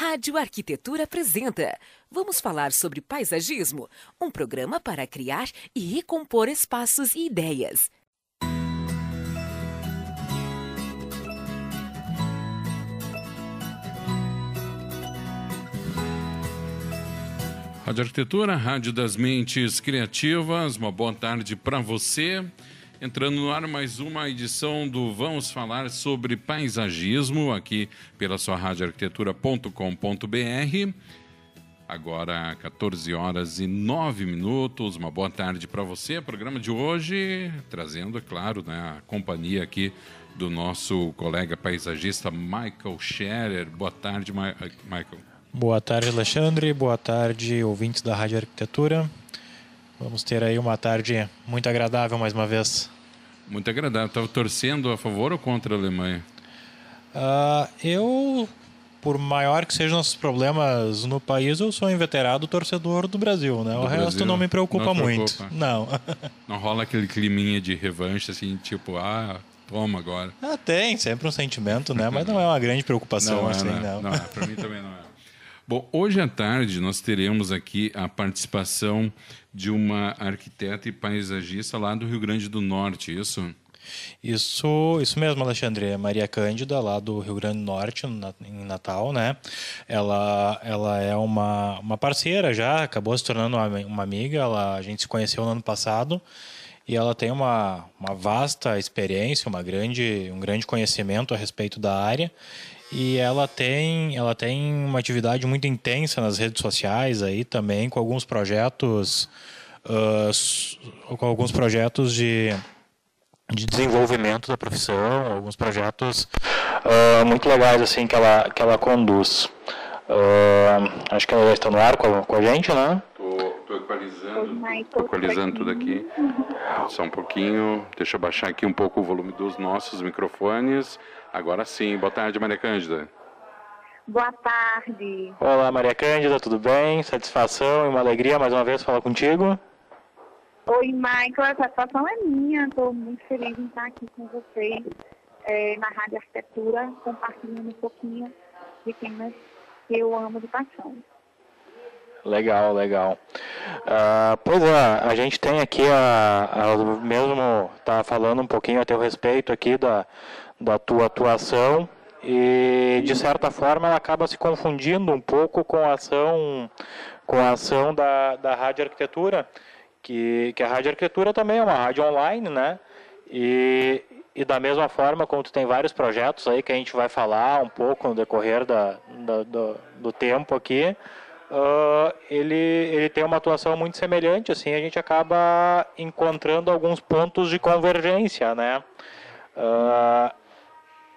Rádio Arquitetura apresenta Vamos falar sobre paisagismo, um programa para criar e recompor espaços e ideias. Rádio Arquitetura, Rádio das Mentes Criativas, uma boa tarde para você. Entrando no ar mais uma edição do Vamos Falar sobre Paisagismo, aqui pela sua radioarquitetura.com.br. Agora, 14 horas e 9 minutos. Uma boa tarde para você. Programa de hoje, trazendo, é claro, né, a companhia aqui do nosso colega paisagista Michael Scherer. Boa tarde, Michael. Boa tarde, Alexandre. Boa tarde, ouvintes da Rádio Arquitetura. Vamos ter aí uma tarde muito agradável mais uma vez. Muito agradável. Estava torcendo a favor ou contra a Alemanha? Uh, eu, por maior que sejam nossos problemas no país, eu sou um inveterado torcedor do Brasil, né? Do o Brasil, resto não me preocupa não muito. Preocupa. Não. não rola aquele climinha de revanche, assim, tipo, ah, toma agora. Ah, tem, sempre um sentimento, né? Mas não é uma grande preocupação, não, assim, não. Não, não para mim também não é. Bom, hoje à tarde nós teremos aqui a participação de uma arquiteta e paisagista lá do Rio Grande do Norte, isso? Isso, isso mesmo, Alexandre. É Maria Cândida, lá do Rio Grande do Norte, em Natal, né? Ela, ela é uma, uma parceira já, acabou se tornando uma, uma amiga. Ela, a gente se conheceu no ano passado e ela tem uma, uma vasta experiência, uma grande, um grande conhecimento a respeito da área e ela tem, ela tem uma atividade muito intensa nas redes sociais aí também, com alguns projetos, uh, com alguns projetos de, de desenvolvimento da profissão, alguns projetos uh, muito legais assim que ela, que ela conduz. Uh, acho que ela já está no ar com a, com a gente, né? Estou equalizando, tô equalizando tudo aqui. Só um pouquinho, deixa eu baixar aqui um pouco o volume dos nossos microfones. Agora sim. Boa tarde, Maria Cândida. Boa tarde. Olá, Maria Cândida, tudo bem? Satisfação e uma alegria mais uma vez falar contigo. Oi, Michael, a satisfação é minha. Estou muito feliz em estar aqui com vocês é, na Rádio Arquitetura, compartilhando um pouquinho de temas que eu amo de paixão. Legal, legal. Uh, pois é, a gente tem aqui a, a mesmo tá falando um pouquinho a teu respeito aqui da, da tua atuação e de certa forma ela acaba se confundindo um pouco com a ação com a ação da, da rádio arquitetura que, que a rádio arquitetura também é uma rádio online né? E, e da mesma forma como tu tem vários projetos aí que a gente vai falar um pouco no decorrer da, da do, do tempo aqui uh, ele, ele tem uma atuação muito semelhante assim a gente acaba encontrando alguns pontos de convergência né? Uh,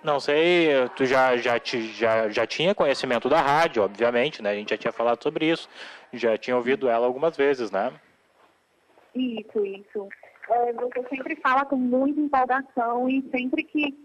não sei, tu já, já, já, já tinha conhecimento da rádio, obviamente, né? A gente já tinha falado sobre isso, já tinha ouvido ela algumas vezes, né? Isso, isso. É, você sempre fala com muita empolgação e sempre que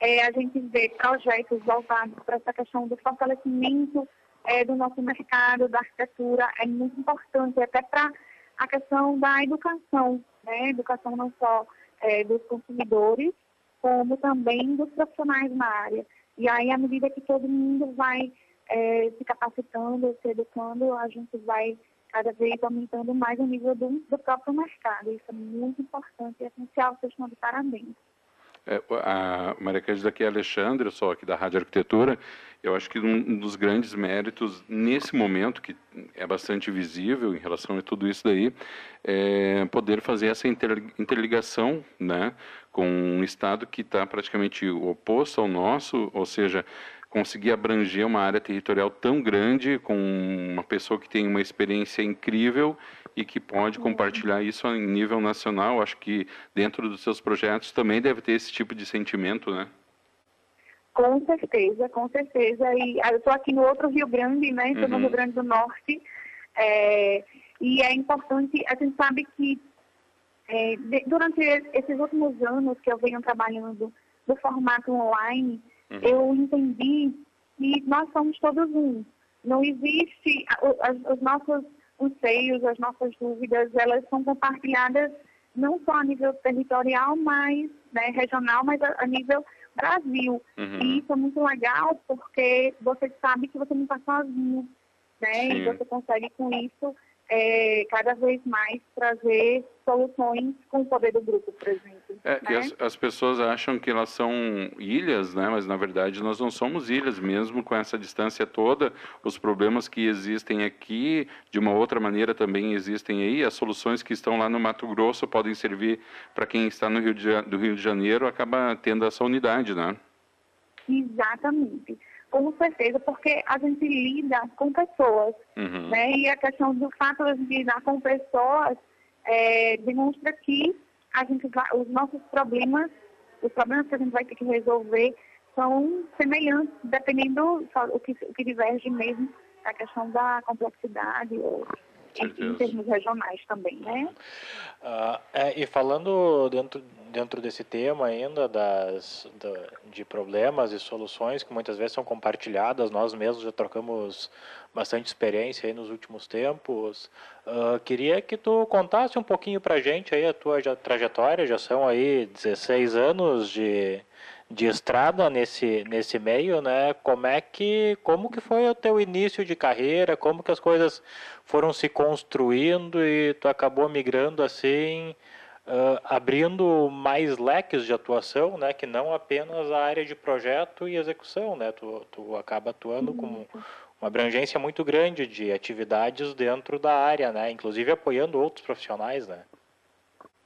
é, a gente vê projetos voltados para essa questão do fortalecimento é, do nosso mercado, da arquitetura, é muito importante, até para a questão da educação, né? Educação não só é, dos consumidores, como também dos profissionais na área. E aí, à medida que todo mundo vai é, se capacitando, se educando, a gente vai cada vez aumentando mais o nível do, do próprio mercado. Isso é muito importante e essencial, vocês estão de parabéns. É, a Maria Cândida aqui é Alexandre, eu sou aqui da Rádio Arquitetura. Eu acho que um dos grandes méritos nesse momento, que é bastante visível em relação a tudo isso daí, é poder fazer essa interligação né, com um Estado que está praticamente oposto ao nosso, ou seja, conseguir abranger uma área territorial tão grande com uma pessoa que tem uma experiência incrível e que pode compartilhar isso em nível nacional. Acho que dentro dos seus projetos também deve ter esse tipo de sentimento, né? Com certeza, com certeza. E ah, eu estou aqui no outro Rio Grande, né? Estou uhum. no Rio Grande do Norte. É, e é importante, a gente sabe que é, de, durante esses últimos anos que eu venho trabalhando no formato online, uhum. eu entendi que nós somos todos um. Não existe, os, os nossos anseios, as nossas dúvidas, elas são compartilhadas não só a nível territorial, mas né, regional, mas a, a nível Brasil. Uhum. E isso é muito legal porque você sabe que você não está sozinho, né? Sim. E você consegue com isso é, cada vez mais trazer soluções com o poder do grupo, por exemplo. É, né? as, as, pessoas acham que elas são ilhas, né? mas na verdade nós não somos ilhas, mesmo com essa distância toda. Os problemas que existem aqui, de uma outra maneira, também existem aí. As soluções que estão lá no Mato Grosso podem servir para quem está no Rio de, do Rio de Janeiro, acaba tendo essa unidade, né? Exatamente. Com certeza, porque a gente lida com pessoas, uhum. né? E a questão do fato de lidar com pessoas é, demonstra que a gente vai, os nossos problemas, os problemas que a gente vai ter que resolver são semelhantes, dependendo o que, o que diverge mesmo a questão da complexidade ou em, termos regionais também, né? Uh, é, e falando dentro, dentro desse tema ainda das, da, de problemas e soluções que muitas vezes são compartilhadas, nós mesmos já trocamos bastante experiência nos últimos tempos. Uh, queria que tu contasse um pouquinho para gente aí a tua trajetória, já são aí 16 anos de de estrada nesse, nesse meio, né? Como é que como que foi o teu início de carreira? Como que as coisas foram se construindo e tu acabou migrando assim, uh, abrindo mais leques de atuação, né? Que não apenas a área de projeto e execução, né? Tu, tu acaba atuando com uma abrangência muito grande de atividades dentro da área, né? Inclusive apoiando outros profissionais, né?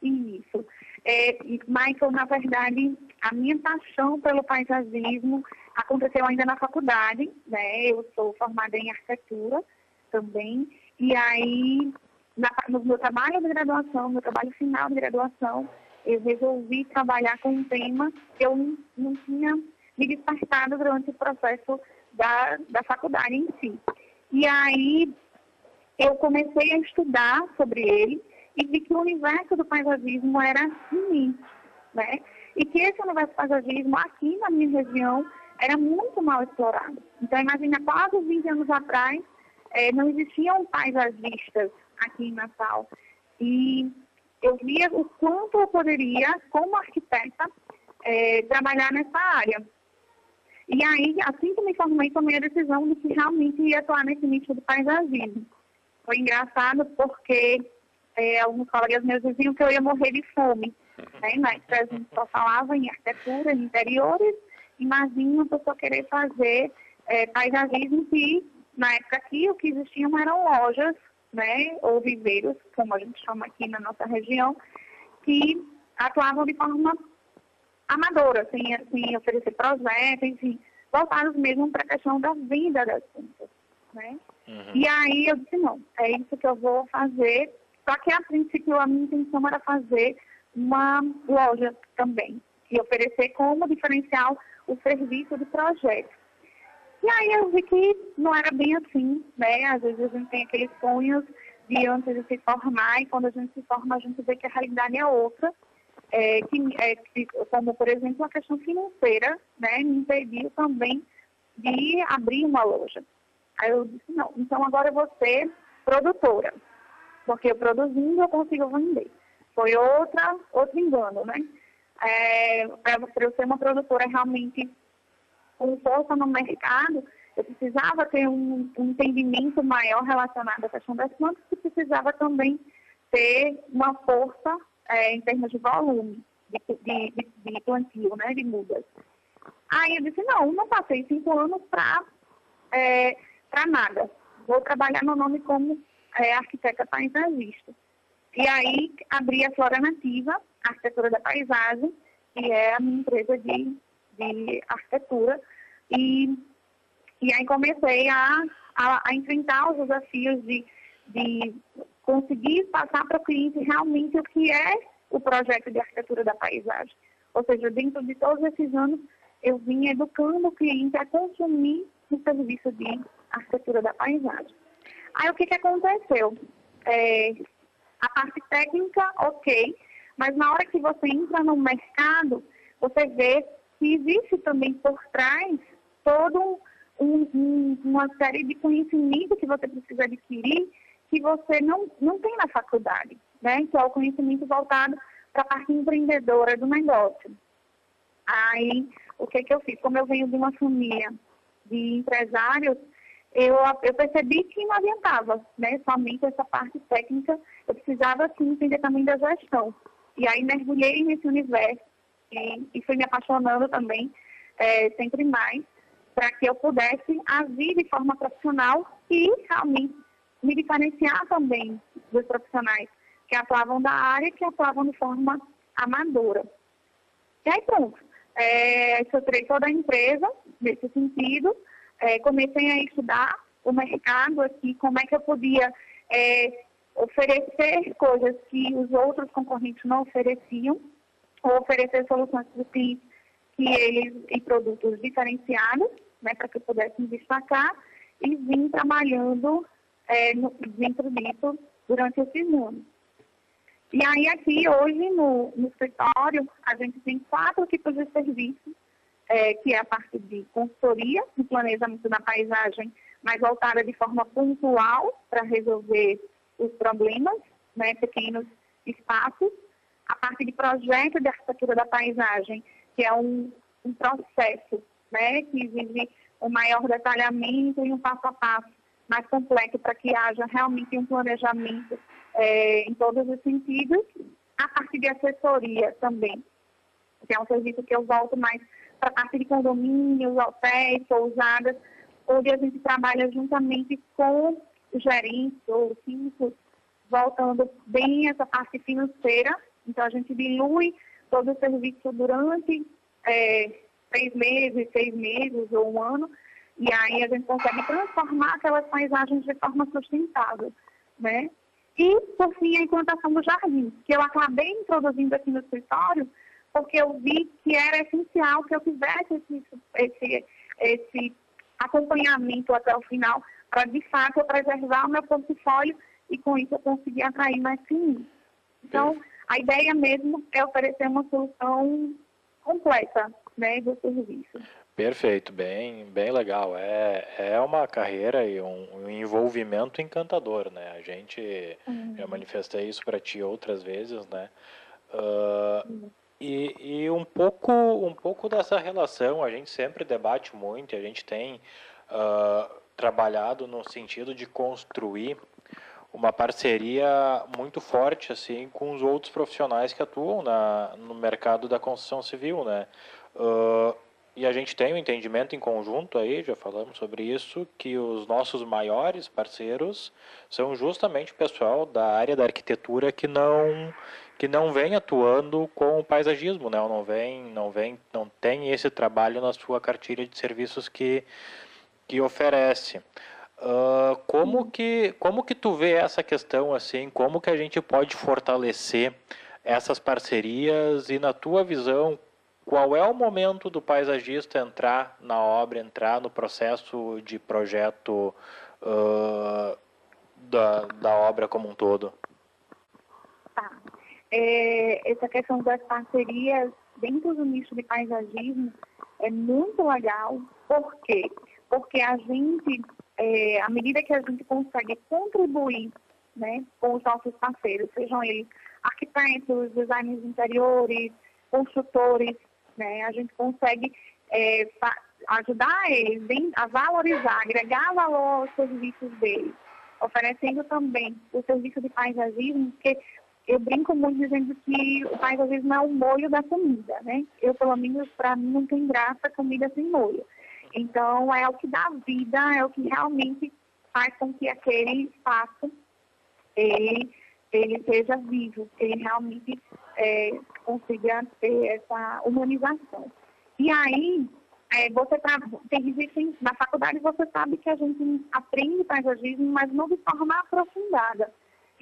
Isso. É, Michael, na verdade, a minha paixão pelo paisagismo aconteceu ainda na faculdade, né? Eu sou formada em arquitetura também, e aí na, no meu trabalho de graduação, meu trabalho final de graduação, eu resolvi trabalhar com um tema que eu não, não tinha me despertado durante o processo da, da faculdade em si. E aí eu comecei a estudar sobre ele e vi que o universo do paisagismo era imenso, né? E que esse universo paisagismo aqui na minha região era muito mal explorado. Então, imagina, quase 20 anos atrás, é, não existiam paisagistas aqui em Natal. E eu via o quanto eu poderia, como arquiteta, é, trabalhar nessa área. E aí, assim que me formei, tomei a decisão de que realmente ia atuar nesse nicho do paisagismo. Foi engraçado porque é, alguns colegas meus diziam que eu ia morrer de fome. Né? Mas a gente só falava em arquitetura, em interiores, imagina a pessoa querer fazer é, paisagismo que, na época aqui, o que existiam eram lojas, né, ou viveiros, como a gente chama aqui na nossa região, que atuavam de forma amadora, sem, sem oferecer projetos, enfim, voltados mesmo para a questão da venda das plantas, né? Uhum. E aí eu disse, não, é isso que eu vou fazer só que, a princípio, a minha intenção era fazer uma loja também e oferecer como diferencial o serviço de projeto. E aí eu vi que não era bem assim, né? Às vezes a gente tem aqueles sonhos de antes de se formar e quando a gente se forma a gente vê que a realidade é outra. É, que, é, que, como, por exemplo, a questão financeira, né? Me impediu também de abrir uma loja. Aí eu disse, não, então agora eu vou ser produtora porque eu produzindo eu consigo vender. Foi outra, outro engano, né? É, Para eu ser uma produtora realmente com força no mercado, eu precisava ter um, um entendimento maior relacionado à questão das plantas e precisava também ter uma força é, em termos de volume de, de, de, de plantio, né, de mudas. Aí eu disse, não, não passei cinco anos para é, nada. Vou trabalhar meu nome como é, arquiteta paisagista. E aí abri a Flora Nativa, arquitetura da paisagem, que é a minha empresa de, de arquitetura. E, e aí comecei a, a, a enfrentar os desafios de, de conseguir passar para o cliente realmente o que é o projeto de arquitetura da paisagem. Ou seja, dentro de todos esses anos, eu vim educando o cliente a consumir o serviço de arquitetura da paisagem. Aí o que, que aconteceu? É, a parte técnica, ok, mas na hora que você entra no mercado, você vê que existe também por trás todo um, um, uma série de conhecimento que você precisa adquirir que você não, não tem na faculdade, né? Que é o conhecimento voltado para a parte empreendedora do negócio. Aí, o que, que eu fiz? Como eu venho de uma família de empresários, eu, eu percebi que não adiantava, né? Somente essa parte técnica, eu precisava sim entender também da gestão. E aí mergulhei nesse universo e, e fui me apaixonando também é, sempre mais para que eu pudesse agir de forma profissional e realmente me diferenciar também dos profissionais que atuavam da área que atuavam de forma amadora. E aí pronto, é, estruturei toda a empresa nesse sentido, é, comecei a estudar o mercado aqui, como é que eu podia é, oferecer coisas que os outros concorrentes não ofereciam, ou oferecer soluções para clientes que eles, e produtos diferenciados, né, para que eu pudesse me destacar, e vim trabalhando é, no, dentro disso durante esses anos. E aí aqui hoje no, no escritório a gente tem quatro tipos de serviços, é, que é a parte de consultoria, de planejamento da paisagem, mais voltada de forma pontual para resolver os problemas, né, pequenos espaços. A parte de projeto de arquitetura da paisagem, que é um, um processo né, que exige um maior detalhamento e um passo a passo mais completo para que haja realmente um planejamento é, em todos os sentidos. A parte de assessoria também, que é um serviço que eu volto mais a parte de condomínios, hotéis, pousadas, onde a gente trabalha juntamente com gerentes ou síndicos, voltando bem essa parte financeira. Então, a gente dilui todo o serviço durante é, três meses, seis meses ou um ano, e aí a gente consegue transformar aquelas paisagens de forma sustentável, né? E, por fim, a implantação do jardim, que eu acabei introduzindo aqui no escritório, porque eu vi que era essencial que eu tivesse esse, esse, esse acompanhamento até o final, para, de fato, eu preservar o meu portfólio e, com isso, eu conseguir atrair mais clientes. Então, a ideia mesmo é oferecer uma solução completa né, do serviço. Perfeito, bem, bem legal. É, é uma carreira e um, um envolvimento encantador, né? A gente uhum. já manifestei isso para ti outras vezes, né? Uh, uhum. E, e um pouco um pouco dessa relação a gente sempre debate muito, a gente tem uh, trabalhado no sentido de construir uma parceria muito forte assim com os outros profissionais que atuam na, no mercado da construção civil, né? Uh, e a gente tem um entendimento em conjunto aí, já falamos sobre isso, que os nossos maiores parceiros são justamente o pessoal da área da arquitetura que não que não vem atuando com o paisagismo, né? Não vem, não vem, não tem esse trabalho na sua cartilha de serviços que que oferece. Uh, como que como que tu vê essa questão assim? Como que a gente pode fortalecer essas parcerias e na tua visão qual é o momento do paisagista entrar na obra, entrar no processo de projeto uh, da, da obra como um todo? É, essa questão das parcerias dentro do nicho de paisagismo é muito legal. Por quê? Porque a gente, é, à medida que a gente consegue contribuir né, com os nossos parceiros, sejam eles arquitetos, designers interiores, construtores, né? A gente consegue é, ajudar eles a valorizar, agregar valor aos serviços deles, oferecendo também o serviço de paisagismo, porque eu brinco muito dizendo que o paisagismo é o molho da comida, né? Eu, pelo menos, para mim, não tem graça comida sem molho. Então, é o que dá vida, é o que realmente faz com que aquele espaço ele, ele seja vivo, ele realmente é, consiga ter essa humanização. E aí, é, você tá, tem, existem, na faculdade você sabe que a gente aprende paisagismo, mas não de forma aprofundada.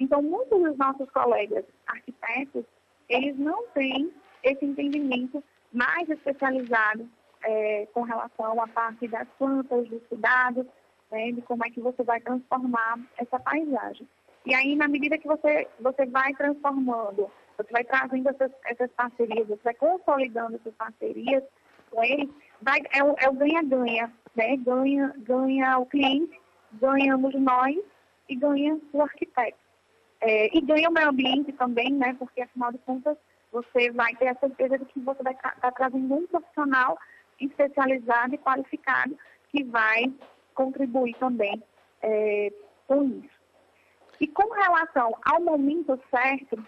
Então, muitos dos nossos colegas arquitetos, eles não têm esse entendimento mais especializado é, com relação à parte das plantas, dos cuidados, né, de como é que você vai transformar essa paisagem. E aí, na medida que você, você vai transformando você vai trazendo essas, essas parcerias, você vai consolidando essas parcerias com eles, vai, é o é ganha-ganha, né? Ganha, ganha o cliente, ganhamos nós e ganha o arquiteto. É, e ganha o meio ambiente também, né? Porque afinal de contas você vai ter a certeza de que você vai estar tá trazendo um profissional especializado e qualificado que vai contribuir também é, com isso. E com relação ao momento certo,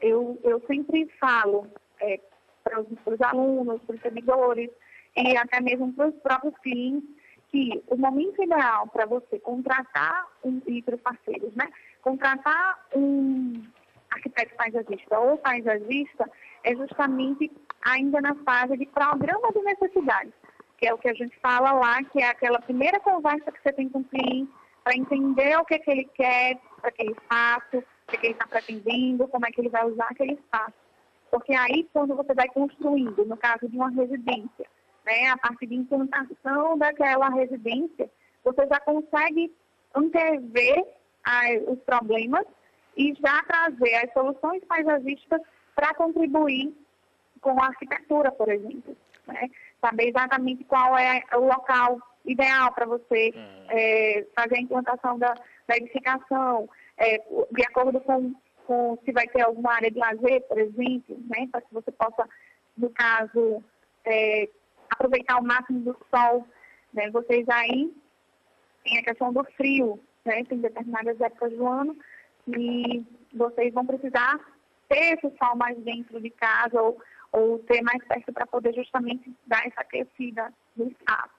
eu, eu sempre falo é, para os alunos, para os servidores e até mesmo para os próprios clientes que o momento ideal para você contratar um, e para os parceiros, né? Contratar um arquiteto paisagista ou paisagista é justamente ainda na fase de programa de necessidades, que é o que a gente fala lá, que é aquela primeira conversa que você tem com o cliente para entender o que, é que ele quer para aquele espaço, o que, é que ele está pretendendo, como é que ele vai usar aquele espaço. Porque aí, quando você vai construindo, no caso de uma residência, né, a parte de implantação daquela residência, você já consegue antever os problemas e já trazer as soluções paisagísticas para contribuir com a arquitetura, por exemplo. Né? Saber exatamente qual é o local ideal para você uhum. é, fazer a implantação da, da edificação, é, de acordo com, com se vai ter alguma área de lazer, por exemplo, né? para que você possa, no caso, é, aproveitar o máximo do sol. Né? Vocês aí tem a questão do frio, né? tem determinadas épocas do ano e vocês vão precisar ter esse sol mais dentro de casa ou, ou ter mais perto para poder justamente dar essa aquecida no espaço.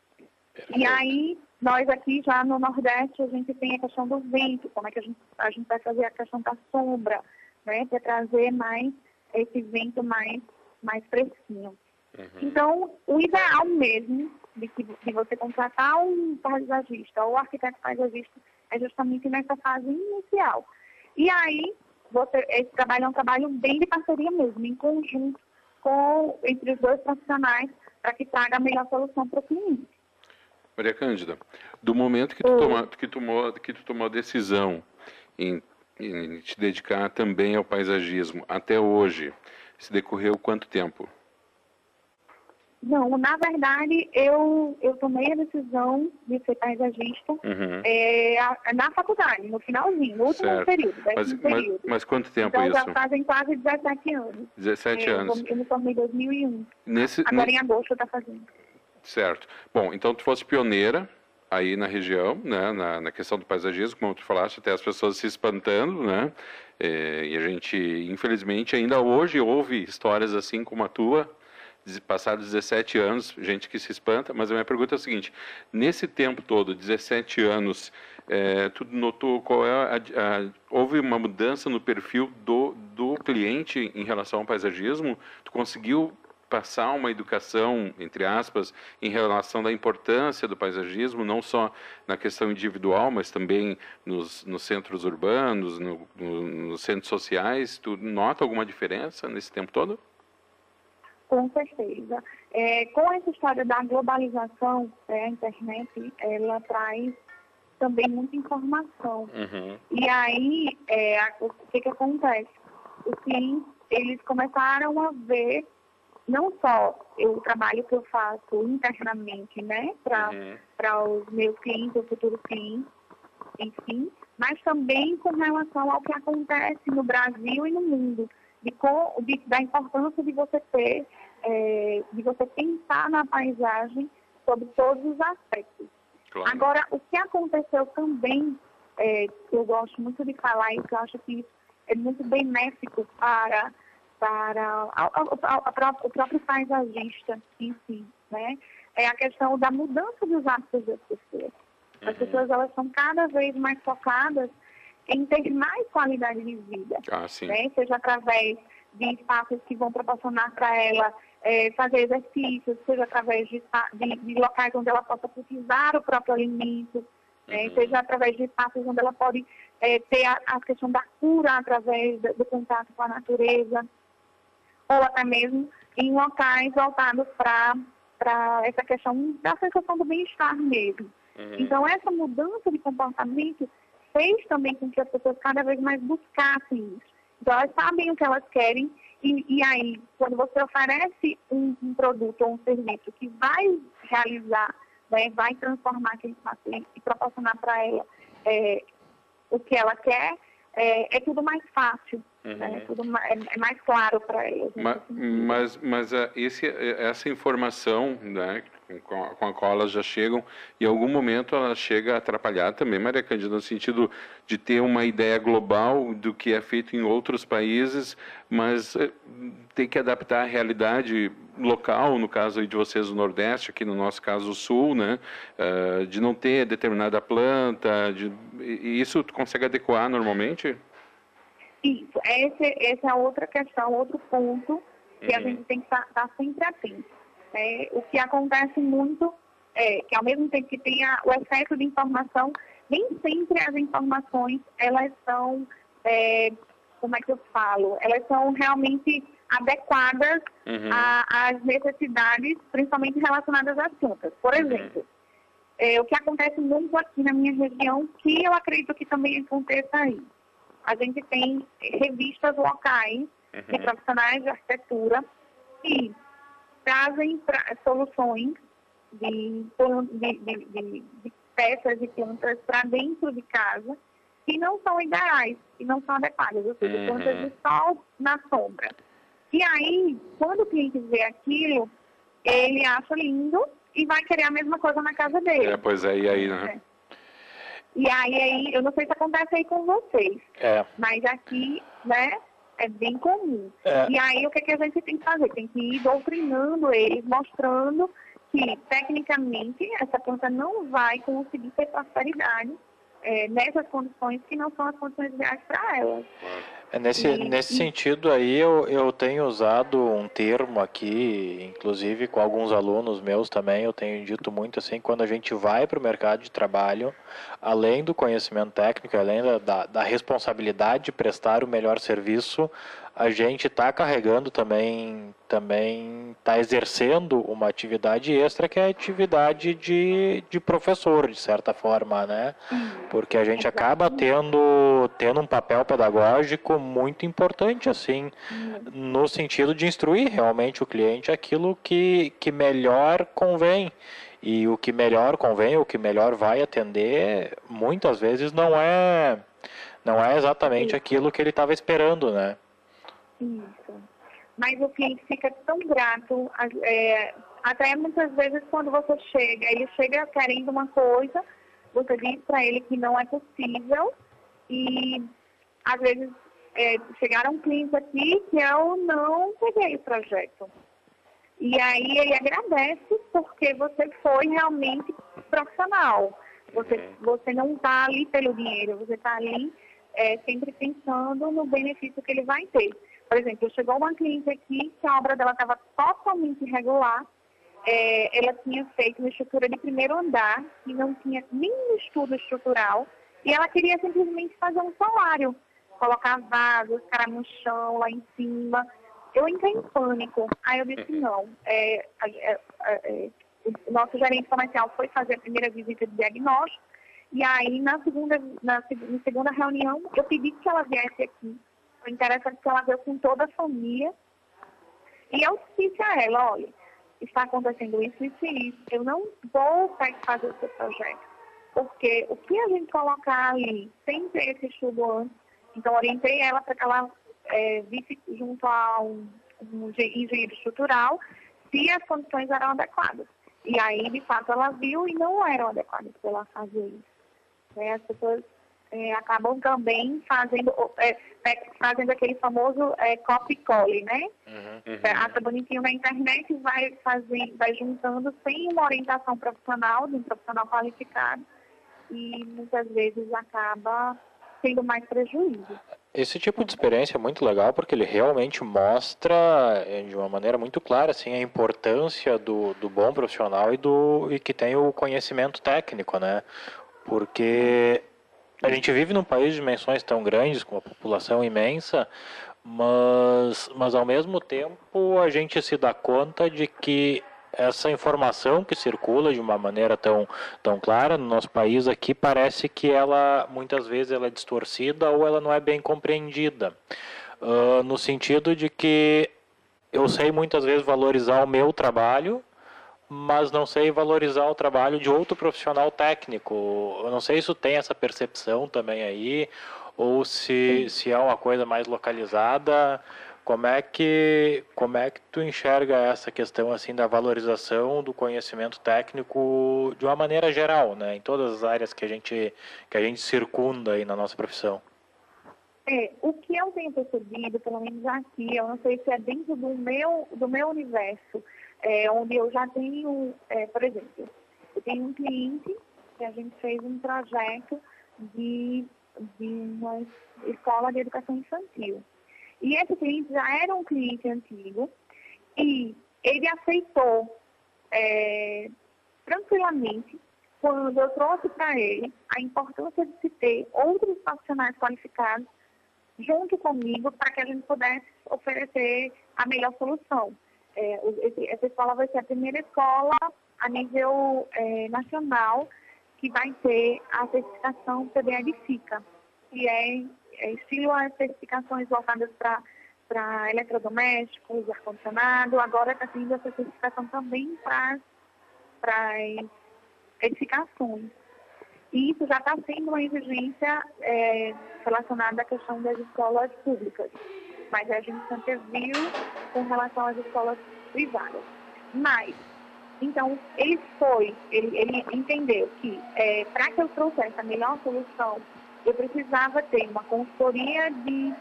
E aí, nós aqui já no Nordeste, a gente tem a questão do vento, como é que a gente, a gente vai fazer a questão da sombra, né, para trazer mais esse vento mais, mais fresquinho. Uhum. Então, o ideal mesmo de, que, de você contratar um paisagista ou arquiteto paisagista é justamente nessa fase inicial. E aí, você, esse trabalho é um trabalho bem de parceria mesmo, em conjunto com, entre os dois profissionais, para que traga a melhor solução para o cliente. Maria Cândida, do momento que tu, toma, que, tomou, que tu tomou a decisão em, em te dedicar também ao paisagismo até hoje, se decorreu quanto tempo? Não, na verdade, eu, eu tomei a decisão de ser paisagista uhum. é, na faculdade, no finalzinho, no último certo. período, mas, período. Mas, mas, quanto tempo então, isso? já fazem quase 17 anos. 17 é, anos. Eu, eu me formei em 2001. Nesse, Agora em agosto está fazendo. Certo. Bom, então tu fosse pioneira aí na região, né, na, na, questão do paisagismo, como tu falaste, até as pessoas se espantando, né, é, e a gente, infelizmente, ainda hoje ouve histórias assim como a tua, passados 17 anos, gente que se espanta, mas a minha pergunta é a seguinte: nesse tempo todo, 17 anos, é, tu notou qual é a, a, houve uma mudança no perfil do, do cliente em relação ao paisagismo? Tu conseguiu passar uma educação, entre aspas, em relação da importância do paisagismo, não só na questão individual, mas também nos, nos centros urbanos, no, no, nos centros sociais. Tu nota alguma diferença nesse tempo todo? Com certeza. É, com essa história da globalização, é, a internet, ela traz também muita informação. Uhum. E aí, é, o que, que acontece? Os clientes, eles começaram a ver não só o trabalho que eu faço internamente, né, para uhum. os meus clientes, os futuros clientes, enfim, mas também com relação ao que acontece no Brasil e no mundo de, de, da importância de você ter, é, de você pensar na paisagem sobre todos os aspectos. Claro. Agora, o que aconteceu também, é, eu gosto muito de falar isso, eu acho que isso é muito benéfico para, para a, a, a, o próprio paisagista em si, né? É a questão da mudança dos hábitos das pessoas. As uhum. pessoas elas são cada vez mais focadas em ter mais qualidade de vida. Ah, né? Seja através de espaços que vão proporcionar para ela é, fazer exercícios, seja através de, de, de, locais onde ela possa cultivar o próprio alimento, né? uhum. seja através de espaços onde ela pode é, ter a, a, questão da cura através do, do contato com a natureza, ou até mesmo em locais voltados para essa questão da sensação do bem-estar mesmo. Uhum. Então, essa mudança de comportamento fez também com que as pessoas cada vez mais buscassem isso. Então, elas sabem o que elas querem e, e aí, quando você oferece um, um, produto ou um serviço que vai realizar, né, vai transformar aquele paciente e proporcionar para ela é, o que ela quer, é, é tudo mais fácil. Né, uhum. Né? É, tudo mais, é, é mais claro para ela. Mas, mas, mas esse, essa informação né, com a, qual elas já chegam, e em algum momento ela chega a atrapalhar também, Maria Cândida, no sentido de ter uma ideia global do que é feito em outros países, mas eh, tem que adaptar a realidade local, no caso de vocês o Nordeste, aqui no nosso caso o Sul, né, uh, de não ter determinada planta, de, e isso tu consegue adequar normalmente? Isso, esse, essa é outra questão, outro ponto que uhum. a gente tem que estar tá, tá sempre atento. É, o que acontece muito é que ao mesmo tempo que tem o excesso de informação, nem sempre as informações elas são, é, como é que eu falo, elas são realmente adequadas uhum. às necessidades, principalmente relacionadas às plantas. Por uhum. exemplo, uhum. é, o que acontece muito aqui na minha região, que eu acredito que também aconteça aí. A gente tem revistas locais uhum. de profissionais de arquitetura que trazem pra, soluções de, de, de, de peças e plantas para dentro de casa que não são ideais, que não são adequadas, ou seja, uhum. plantas de sol na sombra. E aí, quando o cliente vê aquilo, ele acha lindo e vai querer a mesma coisa na casa dele. É, pois é, e aí, né? É. E aí, aí, eu não sei se acontece aí com vocês, é. mas aqui, né, é bem comum. É. E aí, o que, que a gente tem que fazer? Tem que ir doutrinando eles, mostrando que, tecnicamente, essa planta não vai conseguir ter prosperidade é, nessas condições que não são as condições ideais para elas. É nesse, e, nesse e... sentido aí, eu, eu tenho usado um termo aqui, inclusive com alguns alunos meus também, eu tenho dito muito assim, quando a gente vai para o mercado de trabalho, além do conhecimento técnico, além da, da, da responsabilidade de prestar o melhor serviço, a gente está carregando também, também está exercendo uma atividade extra que é a atividade de, de professor, de certa forma, né? Porque a gente acaba tendo, tendo um papel pedagógico muito importante, assim, no sentido de instruir realmente o cliente aquilo que, que melhor convém. E o que melhor convém, o que melhor vai atender, muitas vezes não é, não é exatamente aquilo que ele estava esperando, né? Isso. Mas o cliente fica tão grato, é, até muitas vezes quando você chega, ele chega querendo uma coisa, você diz para ele que não é possível e às vezes é, chegaram clientes aqui que eu não peguei o projeto. E aí ele agradece porque você foi realmente profissional. Você, uhum. você não está ali pelo dinheiro, você está ali é, sempre pensando no benefício que ele vai ter. Por exemplo, chegou uma cliente aqui que a obra dela estava totalmente irregular. É, ela tinha feito uma estrutura de primeiro andar e não tinha nenhum estudo estrutural. E ela queria simplesmente fazer um salário, colocar vasos, cara no chão, lá em cima. Eu entrei em pânico. Aí eu disse, não. É, é, é, o nosso gerente comercial foi fazer a primeira visita de diagnóstico. E aí, na segunda, na, na segunda reunião, eu pedi que ela viesse aqui foi interessante que ela veio com toda a família. E eu disse a ela, olha, está acontecendo isso, isso e isso. Eu não vou fazer o seu projeto. Porque o que a gente colocar ali, sem ter esse estudo antes, então orientei ela para que ela é, visse junto a um, um engenheiro estrutural se as condições eram adequadas. E aí, de fato, ela viu e não eram adequadas para ela fazer isso. É, as pessoas é, acabam também fazendo, é, fazendo aquele famoso é, copy-cole, né? Uhum, uhum. Acha bonitinho na internet e vai, fazer, vai juntando sem uma orientação profissional, de um profissional qualificado, e muitas vezes acaba tendo mais prejuízo. Esse tipo de experiência é muito legal porque ele realmente mostra é, de uma maneira muito clara assim, a importância do, do bom profissional e, do, e que tem o conhecimento técnico, né? Porque a gente vive num país de dimensões tão grandes, com uma população imensa, mas, mas ao mesmo tempo a gente se dá conta de que essa informação que circula de uma maneira tão, tão clara no nosso país aqui parece que ela muitas vezes ela é distorcida ou ela não é bem compreendida. Uh, no sentido de que eu sei muitas vezes valorizar o meu trabalho, mas não sei valorizar o trabalho de outro profissional técnico. Eu não sei se tem essa percepção também aí, ou se, se é uma coisa mais localizada. Como é que como é que tu enxerga essa questão assim da valorização do conhecimento técnico de uma maneira geral, né, em todas as áreas que a gente que a gente circunda aí na nossa profissão? É, o que eu tenho percebido, pelo menos aqui, eu não sei se é dentro do meu do meu universo, é, onde eu já tenho, é, por exemplo, eu tenho um cliente que a gente fez um projeto de, de uma escola de educação infantil. E esse cliente já era um cliente antigo e ele aceitou é, tranquilamente quando eu trouxe para ele a importância de se ter outros profissionais qualificados junto comigo para que a gente pudesse oferecer a melhor solução. É, esse, essa escola vai ser a primeira escola a nível é, nacional que vai ter a certificação PBA FICA, que é é, estilo as certificações voltadas para eletrodomésticos, ar-condicionado, agora está tendo essa certificação também para edificações. E isso já está sendo uma exigência é, relacionada à questão das escolas públicas, mas a gente sempre viu com relação às escolas privadas. Mas, então, ele foi, ele, ele entendeu que é, para que eu trouxesse a melhor solução eu precisava ter uma consultoria de,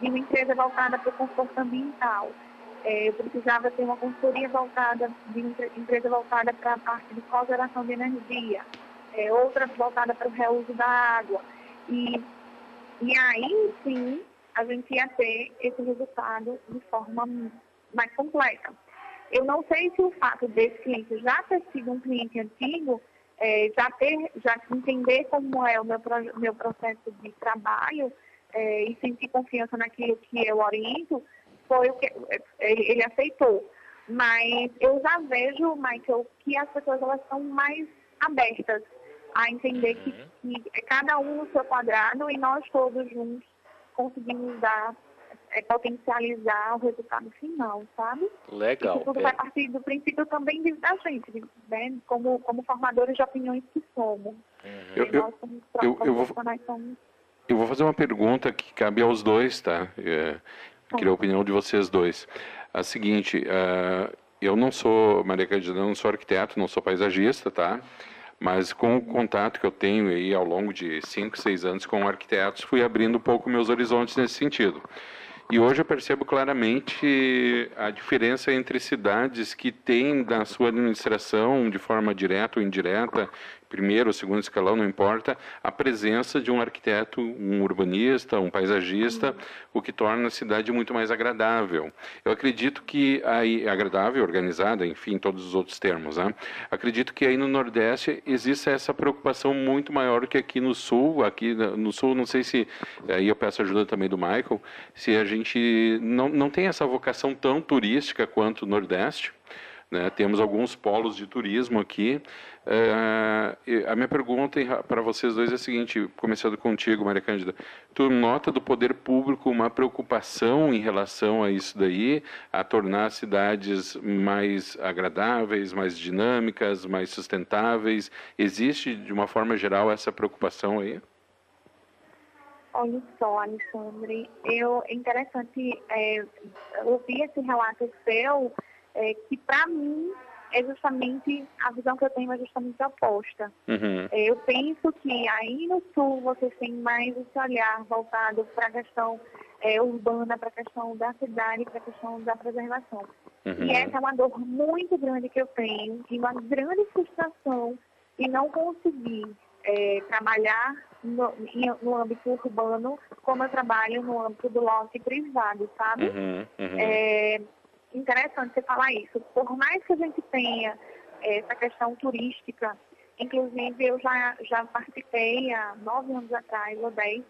de uma empresa voltada para o conforto ambiental. É, eu precisava ter uma consultoria voltada, de uma empresa voltada para a parte de cogeração de energia, é, outra voltada para o reuso da água. E, e aí sim a gente ia ter esse resultado de forma mais completa. Eu não sei se o fato desse cliente já ter sido um cliente antigo é, já ter, já entender como é o meu, meu processo de trabalho é, e sentir confiança naquilo que eu oriento, foi o que ele, ele aceitou. Mas eu já vejo, Michael, que as pessoas elas são mais abertas a entender que, uhum. que é cada um no seu quadrado e nós todos juntos conseguimos dar é, potencializar o resultado final, sabe? Legal. Isso tudo é. vai partir do princípio também da gente, né? Como, como formadores de opiniões que somos. Uhum. Eu, eu, eu, eu, vou, somos... eu vou fazer uma pergunta que cabe aos dois, tá? É, queria a opinião de vocês dois. A seguinte, uh, eu não sou, Maria Candida, não sou arquiteto, não sou paisagista, tá? Mas com o contato que eu tenho aí ao longo de 5, 6 anos com arquitetos, fui abrindo um pouco meus horizontes nesse sentido. E hoje eu percebo claramente a diferença entre cidades que têm na sua administração, de forma direta ou indireta, primeiro ou segundo escalão, não importa, a presença de um arquiteto, um urbanista, um paisagista, uhum. o que torna a cidade muito mais agradável. Eu acredito que aí, agradável, organizada, enfim, todos os outros termos, né? Acredito que aí no Nordeste existe essa preocupação muito maior que aqui no Sul. Aqui no Sul, não sei se, aí eu peço ajuda também do Michael, se a gente não, não tem essa vocação tão turística quanto o Nordeste. Né? Temos alguns polos de turismo aqui. É, a minha pergunta para vocês dois é a seguinte, começando contigo, Maria Cândida. Tu nota do poder público uma preocupação em relação a isso daí, a tornar as cidades mais agradáveis, mais dinâmicas, mais sustentáveis? Existe, de uma forma geral, essa preocupação aí? Olha só, Alexandre, eu, é interessante é, ouvir esse relato seu, é, que para mim é justamente a visão que eu tenho é justamente oposta. Uhum. É, eu penso que aí no sul vocês têm mais esse olhar voltado para a questão é, urbana, para a questão da cidade, para a questão da preservação. Uhum. E essa é uma dor muito grande que eu tenho e uma grande frustração em não conseguir é, trabalhar no, no, âmbito urbano como eu trabalho no âmbito do lote privado, sabe? Uhum, uhum. É, interessante você falar isso. Por mais que a gente tenha essa questão turística, inclusive eu já, já participei há nove anos atrás, ou dez,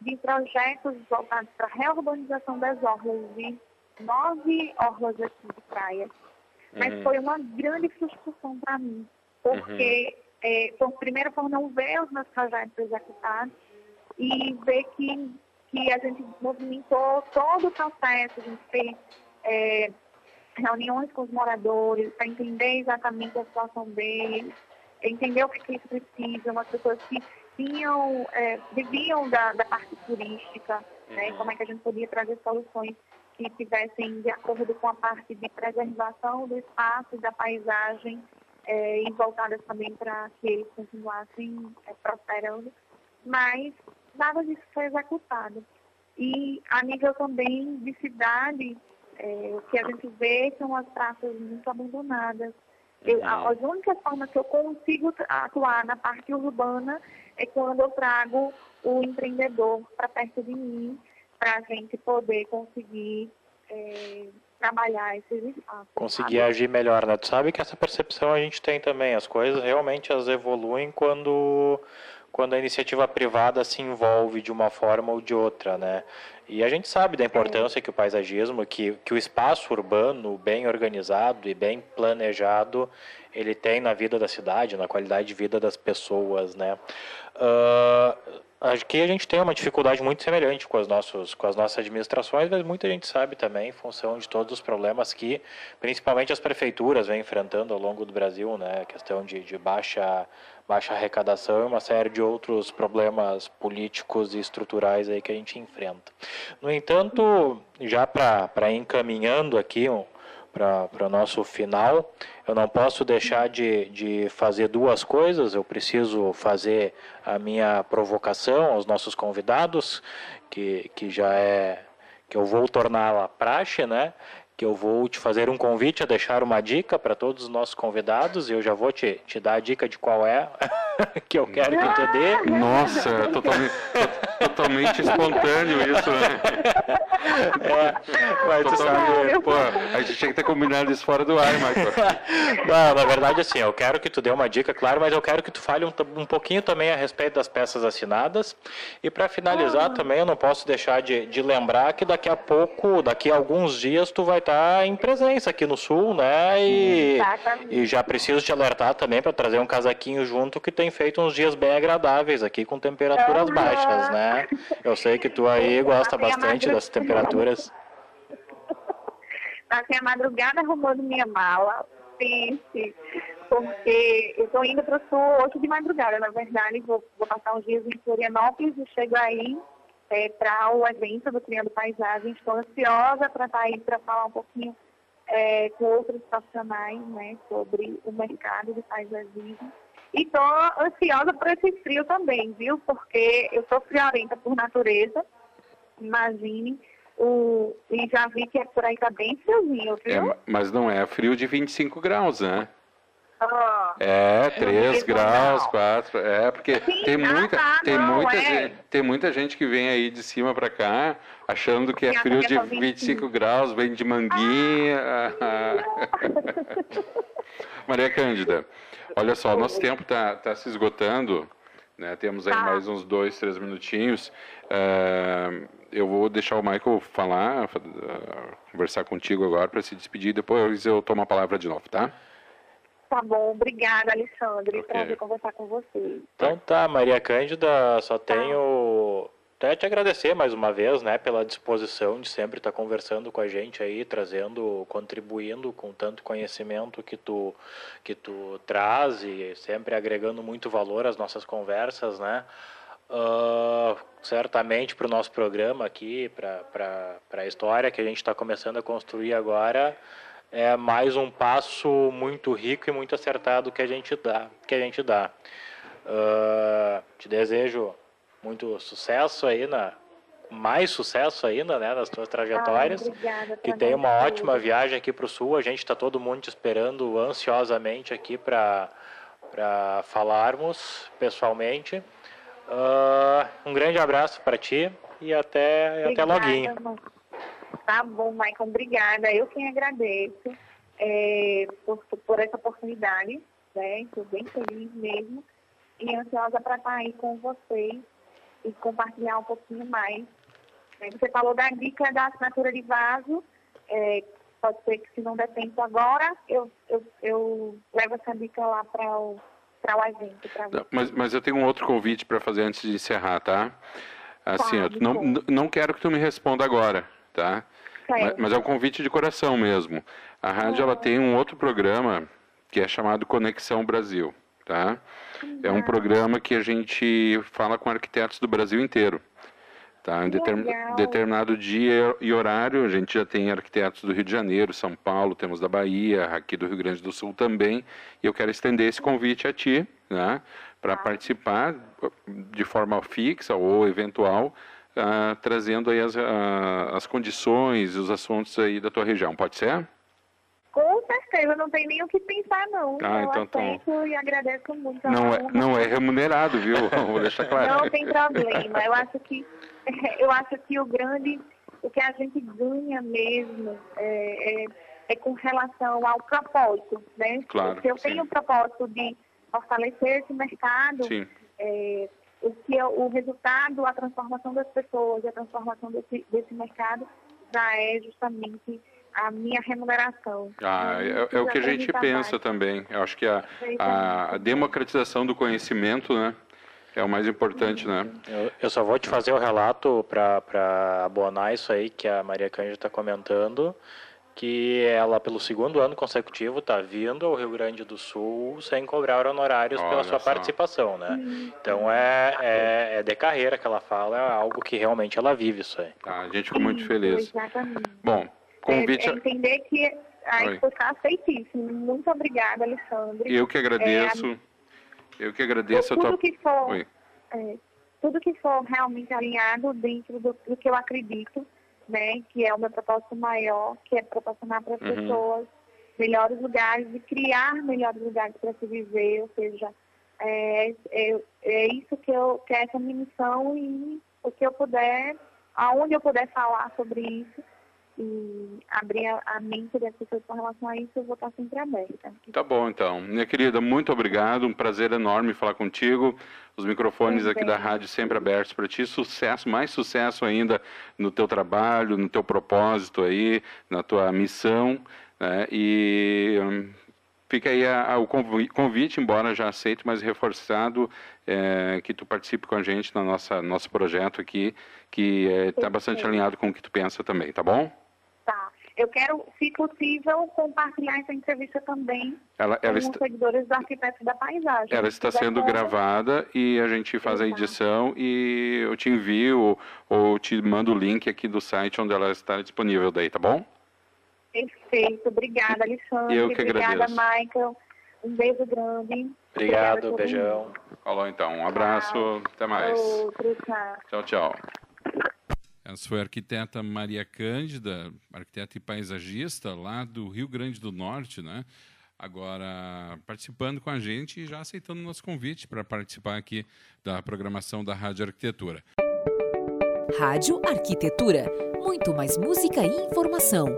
de projetos voltados para a reurbanização das orlas, de nove orlas aqui de praia. Mas uhum. foi uma grande frustração para mim, porque, uhum. é, por, primeiro, por não ver os meus projetos executados e ver que, que a gente movimentou todo o processo, a gente fez é, reuniões com os moradores para entender exatamente a situação deles, entender o que, que eles precisam, as pessoas que tinham, é, viviam da, da parte turística, né, uhum. como é que a gente podia trazer soluções que estivessem de acordo com a parte de preservação do espaço e da paisagem é, e voltadas também para que eles continuassem é, prosperando, mas nada disso foi executado. E a nível também de cidade, é, o que a gente vê são as praças muito abandonadas. Eu, a, as únicas formas que eu consigo atuar na parte urbana é quando eu trago o empreendedor para perto de mim, para a gente poder conseguir é, trabalhar esses espaços. Conseguir sabe? agir melhor, né? Tu sabe que essa percepção a gente tem também. As coisas realmente as evoluem quando quando a iniciativa privada se envolve de uma forma ou de outra, né? E a gente sabe da importância que o paisagismo, que, que o espaço urbano bem organizado e bem planejado, ele tem na vida da cidade, na qualidade de vida das pessoas, né? Uh, Aqui a gente tem uma dificuldade muito semelhante com as, nossos, com as nossas administrações, mas muita gente sabe também, em função de todos os problemas que, principalmente as prefeituras, vêm enfrentando ao longo do Brasil, né? A questão de, de baixa, baixa arrecadação e uma série de outros problemas políticos e estruturais aí que a gente enfrenta. No entanto, já para encaminhando aqui um, para o nosso final. Eu não posso deixar de, de fazer duas coisas. Eu preciso fazer a minha provocação aos nossos convidados, que, que já é que eu vou torná-la praxe, né? que eu vou te fazer um convite a deixar uma dica para todos os nossos convidados e eu já vou te, te dar a dica de qual é que eu quero que tu dê. Nossa, é totalmente, totalmente espontâneo isso, né? É, mas tu sabe, pô, a gente tinha que ter combinado isso fora do ar, Michael. Não, na verdade, assim, eu quero que tu dê uma dica, claro, mas eu quero que tu fale um, um pouquinho também a respeito das peças assinadas. E para finalizar ah. também, eu não posso deixar de, de lembrar que daqui a pouco, daqui a alguns dias, tu vai estar tá em presença aqui no Sul, né? E, e já preciso te alertar também para trazer um casaquinho junto que tem feito uns dias bem agradáveis aqui com temperaturas uhum. baixas, né? Eu sei que tu aí gosta bastante das temperaturas. Passei a madrugada arrumando minha mala, pense, porque eu estou indo para o sul hoje de madrugada, na verdade, vou, vou passar uns dias em Florianópolis e chego aí é, para o evento do Criando Paisagem. Estou ansiosa para estar aí para falar um pouquinho é, com outros profissionais né, sobre o mercado de paisagismo. E estou ansiosa por esse frio também, viu? Porque eu sou friorenta por natureza, imagine. O, e já vi que é por aí está bem friozinho, viu? É, mas não é frio de 25 graus, né? é, 3 graus, 4. É, porque Sim, tem muita, tá, tem, não, muita é. gente, tem muita gente que vem aí de cima para cá achando que é frio de 25 graus, vem de manguinha. Ah. Maria Cândida, olha só, nosso tempo está tá se esgotando. Né? Temos aí tá. mais uns dois, três minutinhos. Uh, eu vou deixar o Michael falar, uh, conversar contigo agora para se despedir. Depois eu tomo a palavra de novo, tá? Tá bom, obrigada, Alexandre. Okay. Prazer conversar com você. Então tá, Maria Cândida, só tá. tenho até te agradecer mais uma vez, né, pela disposição de sempre estar conversando com a gente aí, trazendo, contribuindo com tanto conhecimento que tu que tu traz e sempre agregando muito valor às nossas conversas, né? Uh, certamente para o nosso programa aqui, para a história que a gente está começando a construir agora, é mais um passo muito rico e muito acertado que a gente dá. Que a gente dá. Uh, te desejo muito sucesso aí na mais sucesso ainda, né, nas tuas trajetórias. Ah, obrigada, que tenha uma ótima viagem aqui para o sul. A gente está todo mundo te esperando ansiosamente aqui para para falarmos pessoalmente. Uh, um grande abraço para ti e até obrigada, até loguinho. Tá bom, Maicon, obrigada. Eu quem agradeço é, por, por essa oportunidade, né? Estou bem feliz mesmo e ansiosa para estar aí com vocês e compartilhar um pouquinho mais. Você falou da dica da assinatura de vaso, é, pode ser que se não der tempo agora, eu, eu, eu levo essa dica lá para o, o evento. Pra mas, mas eu tenho um outro convite para fazer antes de encerrar, tá? Assim, tá, eu não, não quero que tu me responda agora, tá? Mas, mas, é um convite de coração mesmo. A rádio ela tem um outro programa que é chamado Conexão Brasil, tá? É um programa que a gente fala com arquitetos do Brasil inteiro. Tá? Em determin, determinado dia e horário, a gente já tem arquitetos do Rio de Janeiro, São Paulo, temos da Bahia, aqui do Rio Grande do Sul também. E eu quero estender esse convite a ti, né, para tá. participar de forma fixa ou eventual, uh, trazendo aí as, uh, as condições e os assuntos aí da tua região. Pode ser? Com certeza, não tem nem o que pensar, não. Ah, eu então, tá. aceito então... e agradeço muito. Não é, não é remunerado, viu? Vou deixar claro. Não tem problema. Eu acho que eu acho que o grande, o que a gente ganha mesmo é, é, é com relação ao propósito, né? Claro. Se eu sim. tenho o propósito de fortalecer esse mercado, é, o que eu, o resultado, a transformação das pessoas, a transformação desse, desse mercado já é justamente a minha remuneração. Ah, é, é o que a gente pensa também. Eu acho que a, a, a democratização do conhecimento, né? É o mais importante, né? Eu, eu só vou te fazer o relato para abonar isso aí que a Maria Cândida está comentando, que ela, pelo segundo ano consecutivo, está vindo ao Rio Grande do Sul sem cobrar honorários Olha pela sua só. participação, né? Então é, é, é, de carreira que ela fala, é algo que realmente ela vive isso aí. Tá, a gente ficou muito feliz. Exatamente. Bom, convite... É, é entender que a Oi. está aceitíssimo. Muito obrigada, Alexandre. Eu que agradeço. É, eu que agradeço. Tudo, tua... que for, é, tudo que for realmente alinhado dentro do, do, que eu acredito, né, que é o meu propósito maior, que é proporcionar para as uhum. pessoas melhores lugares e criar melhores lugares para se viver, ou seja, é, é, é isso que eu que é essa minha missão e o que eu puder, aonde eu puder falar sobre isso, e abrir a, mente das pessoas com relação a isso, eu vou estar sempre aberta. Tá bom, então. Minha querida, muito obrigado. Um prazer enorme falar contigo. Os microfones aqui da rádio sempre abertos para ti. Sucesso, mais sucesso ainda no teu trabalho, no teu propósito aí, na tua missão. Né? E hum, fica aí a, a, o convite, embora já aceito, mas reforçado, é, que tu participe com a gente no nosso projeto aqui, que está é, bastante alinhado com o que tu pensa também, tá bom? Eu quero, se possível, compartilhar essa entrevista também ela, ela com está... os seguidores do Arquitetos da Paisagem. Ela está sendo gravada e a gente faz a edição e eu te envio ou te mando o link aqui do site onde ela está disponível daí, tá bom? Perfeito. Obrigada, Alexandre. Eu que Obrigada, agradeço. Michael. Um beijo grande. Obrigado, beijão. Falou então. Um abraço. Tchau. Até mais. Outro, tchau, tchau. Essa foi arquiteta Maria Cândida, arquiteta e paisagista lá do Rio Grande do Norte, né? Agora participando com a gente e já aceitando o nosso convite para participar aqui da programação da Rádio Arquitetura. Rádio Arquitetura, muito mais música e informação.